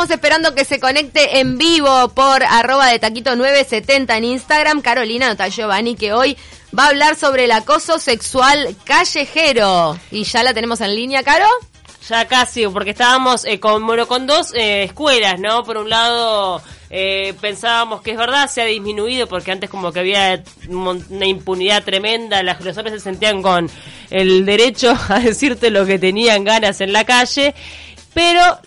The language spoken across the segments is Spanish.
Estamos esperando que se conecte en vivo por arroba de taquito 970 en Instagram, Carolina Nota Giovanni, que hoy va a hablar sobre el acoso sexual callejero. Y ya la tenemos en línea, Caro. Ya casi, porque estábamos eh, con, bueno, con dos eh, escuelas, ¿no? Por un lado, eh, pensábamos que es verdad, se ha disminuido, porque antes como que había una impunidad tremenda, las, hombres se sentían con el derecho a decirte lo que tenían ganas en la calle, pero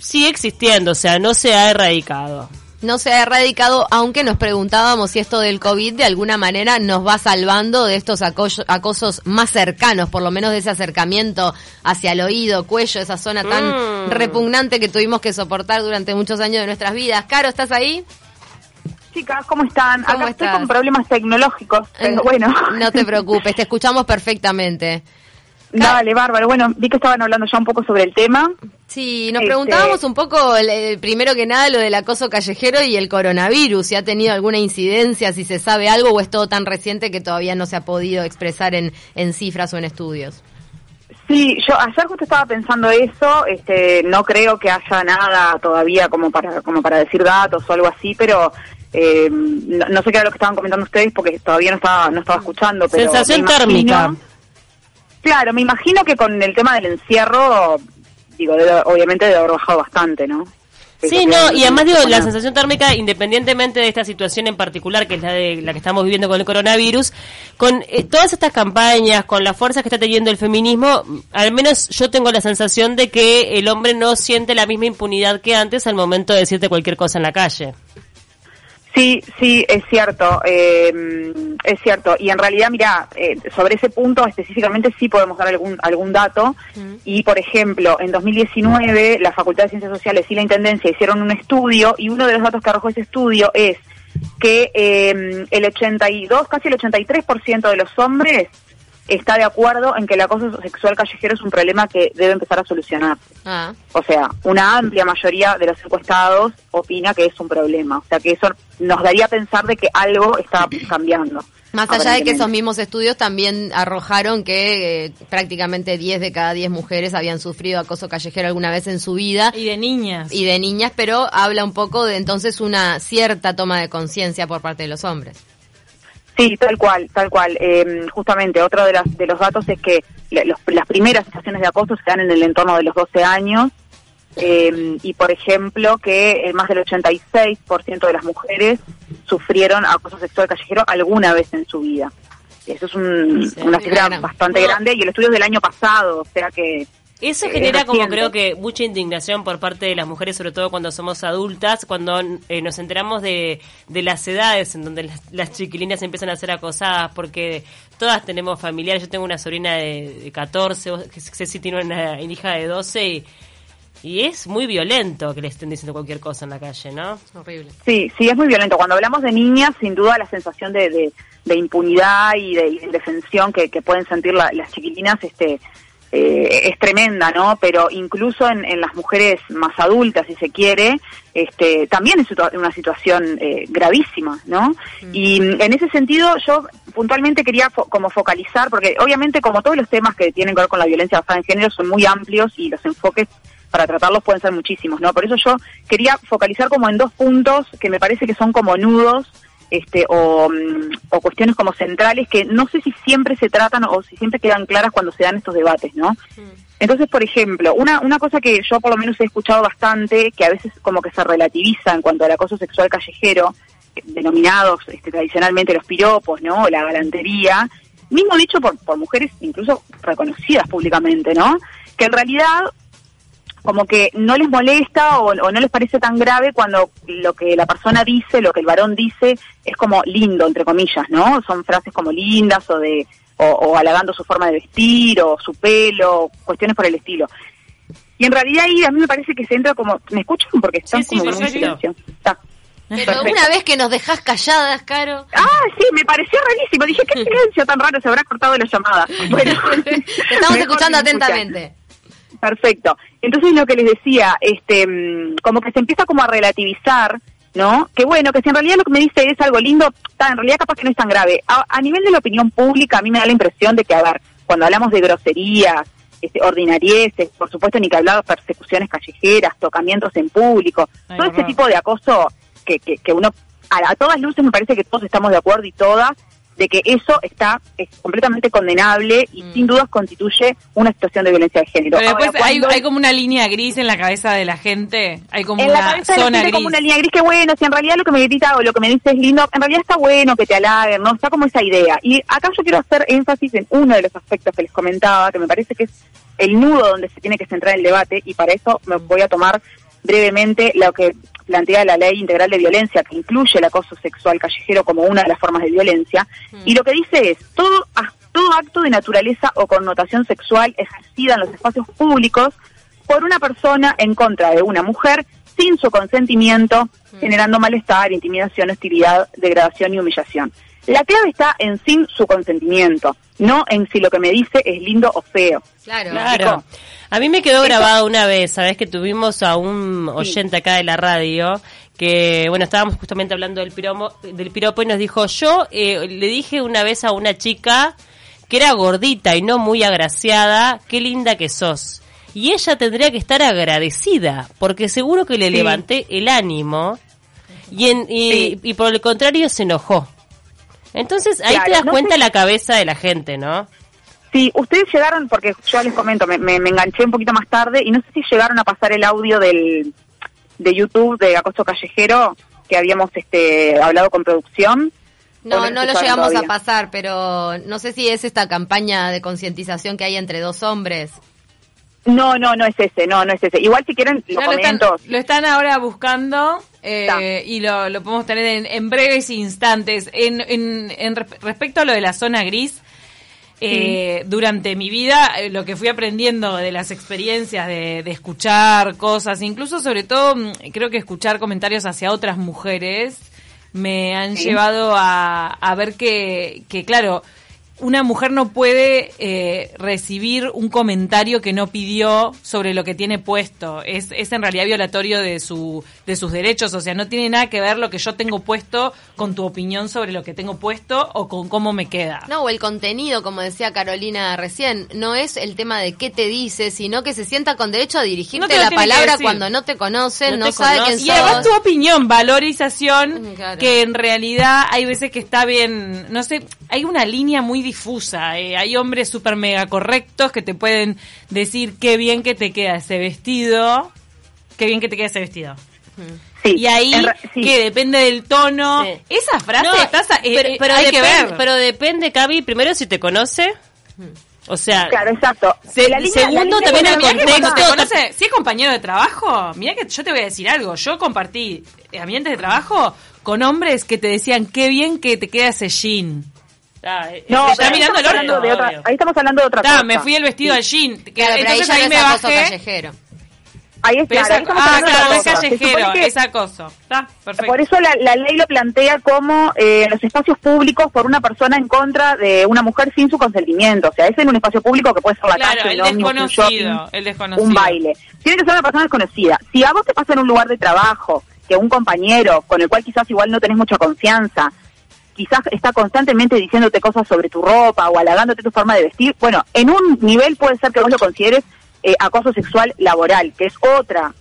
sigue existiendo, o sea, no se ha erradicado. No se ha erradicado, aunque nos preguntábamos si esto del COVID de alguna manera nos va salvando de estos acosos más cercanos, por lo menos de ese acercamiento hacia el oído, cuello, esa zona tan mm. repugnante que tuvimos que soportar durante muchos años de nuestras vidas. Caro, ¿estás ahí? Chicas, ¿cómo están? Acá estoy con problemas tecnológicos, pero bueno. No te preocupes, te escuchamos perfectamente. Dale, bárbaro. Bueno, vi que estaban hablando ya un poco sobre el tema. Sí, nos preguntábamos este, un poco, primero que nada, lo del acoso callejero y el coronavirus, si ha tenido alguna incidencia, si se sabe algo o es todo tan reciente que todavía no se ha podido expresar en, en cifras o en estudios. Sí, yo ayer justo estaba pensando eso, este, no creo que haya nada todavía como para, como para decir datos o algo así, pero eh, no, sé qué era lo que estaban comentando ustedes porque todavía no estaba, no estaba escuchando. Pero Sensación térmica. Claro, me imagino que con el tema del encierro, digo, obviamente debe haber bajado bastante, ¿no? Sí, no, y además digo, la sensación térmica, independientemente de esta situación en particular, que es la de la que estamos viviendo con el coronavirus, con eh, todas estas campañas, con la fuerza que está teniendo el feminismo, al menos yo tengo la sensación de que el hombre no siente la misma impunidad que antes al momento de decirte cualquier cosa en la calle. Sí, sí, es cierto, eh, es cierto. Y en realidad, mira, eh, sobre ese punto específicamente sí podemos dar algún, algún dato. Y, por ejemplo, en 2019 la Facultad de Ciencias Sociales y la Intendencia hicieron un estudio y uno de los datos que arrojó ese estudio es que eh, el 82, casi el 83% de los hombres está de acuerdo en que el acoso sexual callejero es un problema que debe empezar a solucionar. Ah. O sea, una amplia mayoría de los encuestados opina que es un problema. O sea, que eso nos daría a pensar de que algo está cambiando. Más allá de que esos mismos estudios también arrojaron que eh, prácticamente 10 de cada 10 mujeres habían sufrido acoso callejero alguna vez en su vida. Y de niñas. Y de niñas, pero habla un poco de entonces una cierta toma de conciencia por parte de los hombres. Sí, tal cual, tal cual. Eh, justamente, otro de, las, de los datos es que las primeras situaciones de acoso se dan en el entorno de los 12 años eh, y, por ejemplo, que eh, más del 86% de las mujeres sufrieron acoso sexual callejero alguna vez en su vida. Eso es una cifra bastante grande y el estudio es del año pasado, o sea que eso eh, genera como creo que mucha indignación por parte de las mujeres, sobre todo cuando somos adultas, cuando eh, nos enteramos de, de, las edades en donde las, chiquilinas empiezan a ser acosadas, porque todas tenemos familiares. Yo tengo una sobrina de, 14, Ceci tiene una hija de 12 y, y es muy violento que le estén diciendo cualquier cosa en la calle, ¿no? Horrible. Sí, sí, es muy violento. Cuando hablamos de niñas, sin duda la sensación de, de, impunidad y de indefensión que, que pueden sentir las chiquilinas, este eh, es tremenda, ¿no? Pero incluso en, las mujeres más adultas, si se quiere, este, también es una situación eh, gravísima, ¿no? Mm. Y en ese sentido yo puntualmente quería como focalizar, porque obviamente como todos los temas que tienen que ver con la violencia basada en género son muy amplios y los enfoques para tratarlos pueden ser muchísimos, ¿no? Por eso yo quería focalizar como en dos puntos que me parece que son como nudos este, o, mm, o, cuestiones como centrales que no sé si siempre se tratan o si siempre quedan claras cuando se dan estos debates, ¿no? Entonces, por ejemplo, una, una cosa que yo por lo menos he escuchado bastante, que a veces como que se relativiza en cuanto al acoso sexual callejero, denominados este, tradicionalmente los piropos, ¿no? La galantería, mismo dicho por, por mujeres incluso reconocidas públicamente, ¿no? Que en realidad como que no les molesta o, no les parece tan grave cuando lo que la persona dice, lo que el varón dice, es como lindo, entre comillas, ¿no? Son frases como lindas o de o, halagando su forma de vestir o su pelo, cuestiones por el estilo. Y en realidad ahí a mí me parece que se entra como... ¿Me escuchan? Porque están como en silencio. Está. Pero una vez que nos dejas calladas, Caro. Ah, sí, me pareció rarísimo. Dije, ¿qué silencio tan raro se habrá cortado la llamada? Bueno, Te estamos escuchando atentamente. Perfecto. Entonces lo que les decía, este, mm, como que se empieza como a relativizar, ¿no? Que bueno, que si en realidad lo que me dice es algo lindo, en realidad capaz que no es tan grave. A, nivel de la opinión pública, a mí me da la impresión de que, a ver, cuando hablamos de groserías este, ordinarieces, por supuesto ni que hablar de persecuciones callejeras, tocamientos en público, Ay, todo ese tipo de acoso que, que, que uno, a, a todas luces me parece que todos estamos de acuerdo y todas, de que eso está es completamente condenable y Mm. sin dudas constituye una situación de violencia de género. Pero después hay, hay como una línea gris en la cabeza de la gente. Hay como en la una cabeza de la zona gente gris. como una línea gris que bueno, si en realidad lo que me grita o lo que me dice es lindo, en realidad está bueno que te halaguen, ¿no? Está como esa idea. Y acá yo quiero hacer énfasis en uno de los aspectos que les comentaba, que me parece que es el nudo donde se tiene que centrar el debate, y para eso me voy a tomar brevemente lo que plantea la ley integral de violencia, que incluye el acoso sexual callejero como una de las formas de violencia, y lo que dice es, todo, acto de naturaleza o connotación sexual ejercida en los espacios públicos por una persona en contra de una mujer sin su consentimiento, generando malestar, intimidación, hostilidad, degradación y humillación. La clave está en sin su consentimiento, no en si lo que me dice es lindo o feo. Claro. Claro. A mí me quedó grabado una vez, sabes que tuvimos a un oyente acá de la radio que, bueno, estábamos justamente hablando del piromo, del piropo y nos dijo, yo eh, le dije una vez a una chica que era gordita y no muy agraciada, qué linda que sos. Y ella tendría que estar agradecida, porque seguro que le Sí. levanté el ánimo y, en, y, Sí. y por el contrario se enojó. Entonces ahí te das no cuenta sé- la cabeza de la gente, ¿no? Si ustedes llegaron, porque yo les comento, me, me- me enganché un poquito más tarde y no sé si llegaron a pasar el audio del de YouTube de Acoso Callejero que habíamos este hablado con producción. ¿O No, no lo llegamos todavía? a pasar, pero no sé si es esta campaña de concientización que hay entre dos hombres. No, no, no es ese, no, no es ese. Igual si quieren lo lo están, comento. lo están ahora buscando eh, y lo, lo podemos tener en, en breves instantes. En, en, en resp- respecto a lo de la zona gris, eh, durante mi vida eh, lo que fui aprendiendo de las experiencias de, de escuchar cosas, incluso sobre todo mm, creo que escuchar comentarios hacia otras mujeres, me han Sí. llevado a, a ver que, que, claro, una mujer no puede eh, recibir un comentario que no pidió sobre lo que tiene puesto. Es, es en realidad violatorio de, su, de sus derechos. O sea, no tiene nada que ver lo que yo tengo puesto con tu opinión sobre lo que tengo puesto o con cómo me queda. No, o el contenido, como decía Carolina recién, no es el tema de qué te dice, sino que se sienta con derecho a No dirigirte te lo la palabra cuando no te conocen, No no, te sabe quién Y además tu opinión, valorización, claro. que en realidad hay veces que está bien, no sé, hay una línea muy difusa. eh, hay hombres súper mega correctos que te pueden decir qué bien que te queda ese vestido, qué bien que te queda ese vestido. Sí, y ahí, sí. que depende del tono, Sí. esa frase No, estás eh, pero, eh, pero hay que ver. pero depende, Cavi, primero si te conoce. O sea, Claro, exacto. Se- La línea- segundo, la también el te contexto- conoce, si es compañero de trabajo, mira que yo te voy a decir algo. Yo compartí ambientes de trabajo con hombres que te decían qué bien que te queda ese jean. Ah, eh, No, está pero ahí mirando estamos el hablando orto, de otra- ahí estamos hablando de otra cosa. me fui el vestido al jean. Que, Claro, ahí entonces ya ahí no me es acoso bajé. callejero. Ahí, es, Pero claro, ahí esa- estamos ah, hablando claro, es callejero, que- es acoso. Está, perfecto. Por eso la, la ley lo plantea como eh, en los espacios públicos por una persona en contra de una mujer sin su consentimiento. O sea, es en un espacio público que puede ser la Claro, calle, el un un desconocido, shopping, el desconocido. un baile. Tiene que ser una persona desconocida. Si a vos te pasa en un lugar de trabajo que un compañero con el cual quizás igual no tenés mucha confianza, quizás está constantemente diciéndote cosas sobre tu ropa o halagándote tu forma de vestir, bueno, en un nivel puede ser que vos lo consideres eh, acoso sexual laboral, que es otra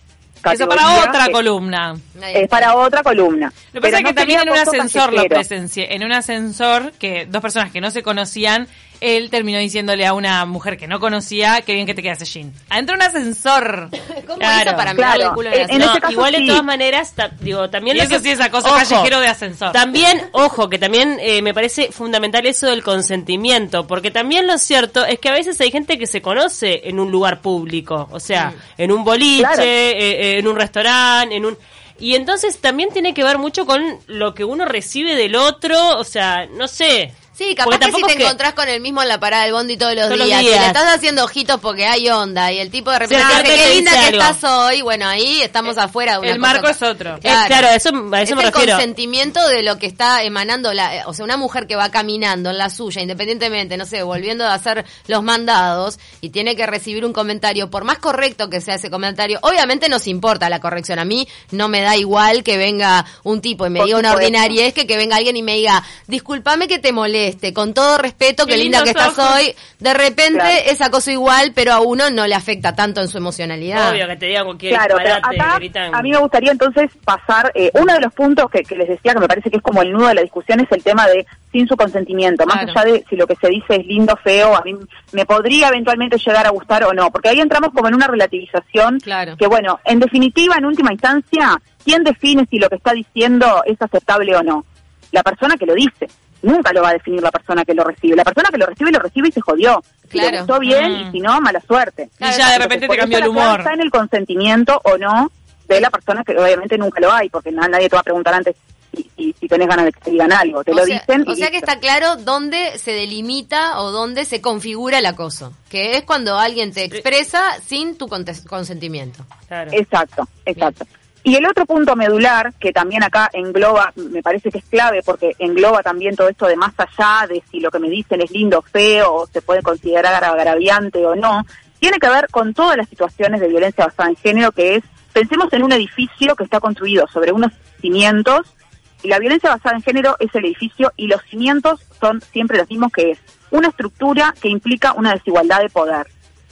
Eso para otra que columna. Es para otra columna. Lo que pasa es que no también en un ascensor lo callejero. presencié. En un ascensor, que dos personas que no se conocían, él terminó diciéndole a una mujer que no conocía que bien que te queda ese jean. Adentro de un ascensor. ¿Cómo Claro, hizo para mirar claro. el culo en la En- en No, ese caso igual de todas maneras, ta- digo, también Y eso que- sí es acoso Ojo, callejero de ascensor. También, ojo, que también eh, me parece fundamental eso del consentimiento, porque también lo cierto es que a veces hay gente que se conoce en un lugar público, o sea, en un boliche, Claro. eh, eh, en un restaurante, en un... Y entonces también tiene que ver mucho con lo que uno recibe del otro, o sea, no sé. Sí, Porque capaz que si te que- encontrás con el mismo en la parada del bondi todos los, Todos los días, y le estás haciendo ojitos porque hay onda, y el tipo de repente dice, qué linda que algo. estás hoy, bueno, ahí estamos afuera de una el marco es otro. Eh, claro, a eso, a eso es me el refiero. consentimiento de lo que está emanando la, eh, o sea, una mujer que va caminando en la suya, independientemente, no sé, volviendo a hacer los mandados y tiene que recibir un comentario, por más correcto que sea ese comentario, obviamente nos importa la corrección. A mí no me da igual que venga un tipo y me Por diga una es que que venga alguien y me diga, discúlpame que te moleste. Este, con todo respeto, qué, Qué linda que estás ojos. hoy. De repente Claro. es acoso igual, pero a uno no le afecta tanto en su emocionalidad. Obvio que te digan cualquier Claro, acá a mí me gustaría entonces pasar, eh, uno de los puntos que, que les decía que me parece que es como el nudo de la discusión es el tema de sin su consentimiento, más Claro. allá de si lo que se dice es lindo, feo, a mí me podría eventualmente llegar a gustar o no, porque ahí entramos como en una relativización Claro. que bueno, en definitiva, en última instancia, ¿quién define si lo que está diciendo es aceptable o no? La persona que lo dice. Nunca lo va a definir la persona que lo recibe. La persona que lo recibe, lo recibe y se jodió. Si Claro. le gustó bien Mm. y si no, mala suerte. Y ya de repente te cambió el humor. Está en el consentimiento o no de la persona que obviamente nunca lo hay, porque na- nadie te va a preguntar antes si, si- si tenés ganas de que te digan algo. Te o lo sea, dicen. y o sea que está claro dónde se delimita o dónde se configura el acoso, que es cuando alguien te expresa sin tu conte- consentimiento. Claro. Exacto, exacto. Y el otro punto medular, que también acá engloba, me parece que es clave, porque engloba también todo esto de más allá de si lo que me dicen es lindo o feo, o se puede considerar agraviante o no, tiene que ver con todas las situaciones de violencia basada en género, que es, pensemos en un edificio que está construido sobre unos cimientos, y la violencia basada en género es el edificio, y los cimientos son siempre los mismos, que es una estructura que implica una desigualdad de poder.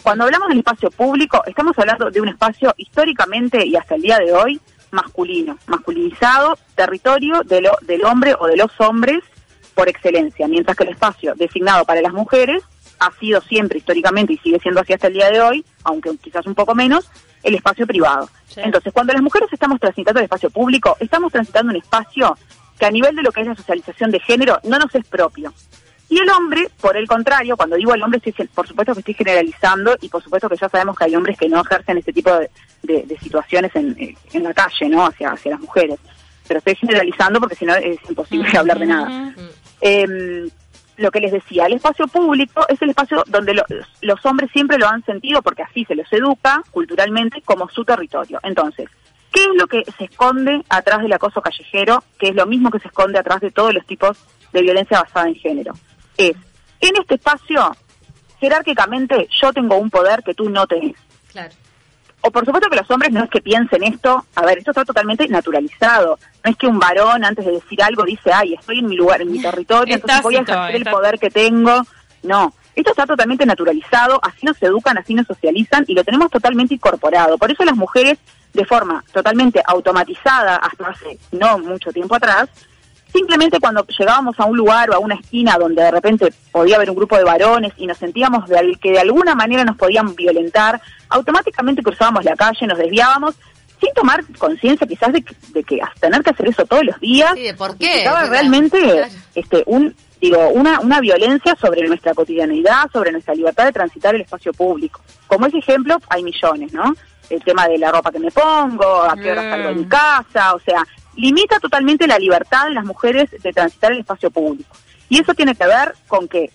Cuando hablamos del espacio público, estamos hablando de un espacio históricamente y hasta el día de hoy masculino, masculinizado, territorio de lo- del hombre o de los hombres por excelencia, mientras que el espacio designado para las mujeres ha sido siempre históricamente y sigue siendo así hasta el día de hoy, aunque quizás un poco menos, el espacio privado. Sí. Entonces, cuando las mujeres estamos transitando el espacio público, estamos transitando un espacio que a nivel de lo que es la socialización de género no nos es propio. Y el hombre, por el contrario, cuando digo el hombre, estoy por supuesto que estoy generalizando y por supuesto que ya sabemos que hay hombres que no ejercen este tipo de, de- de situaciones en, eh, en la calle, ¿no? Hacia, hacia las mujeres. Pero estoy generalizando porque si no es imposible hablar de nada. Eh, lo que les decía, el espacio público es el espacio donde lo- los hombres siempre lo han sentido, porque así se los educa culturalmente, como su territorio. Entonces, ¿qué es lo que se esconde atrás del acoso callejero? Que es lo mismo que se esconde atrás de todos los tipos de violencia basada en género. Es, en este espacio, jerárquicamente, yo tengo un poder que tú no tenés Claro. o por supuesto que los hombres no es que piensen esto, a ver, esto está totalmente naturalizado. No es que un varón antes de decir algo dice, ay, estoy en mi lugar, en mi territorio, Es entonces voy a ejercer el poder que tengo. No, esto está totalmente naturalizado, así nos educan, así nos socializan y lo tenemos totalmente incorporado. Por eso las mujeres, de forma totalmente automatizada hasta hace no mucho tiempo atrás, simplemente cuando llegábamos a un lugar o a una esquina donde de repente podía haber un grupo de varones y nos sentíamos de, que de alguna manera nos podían violentar, automáticamente cruzábamos la calle, nos desviábamos, sin tomar conciencia quizás de que, de que hasta tener que hacer eso todos los días, Sí, de por qué. Claro. realmente Claro. este un digo una una violencia sobre nuestra cotidianidad, sobre nuestra libertad de transitar el espacio público. Como ese ejemplo hay millones, ¿no? El tema de la ropa que me pongo, a qué hora salgo de mi Mm. casa, o sea, limita totalmente la libertad de las mujeres de transitar el espacio público. Y eso tiene que ver con que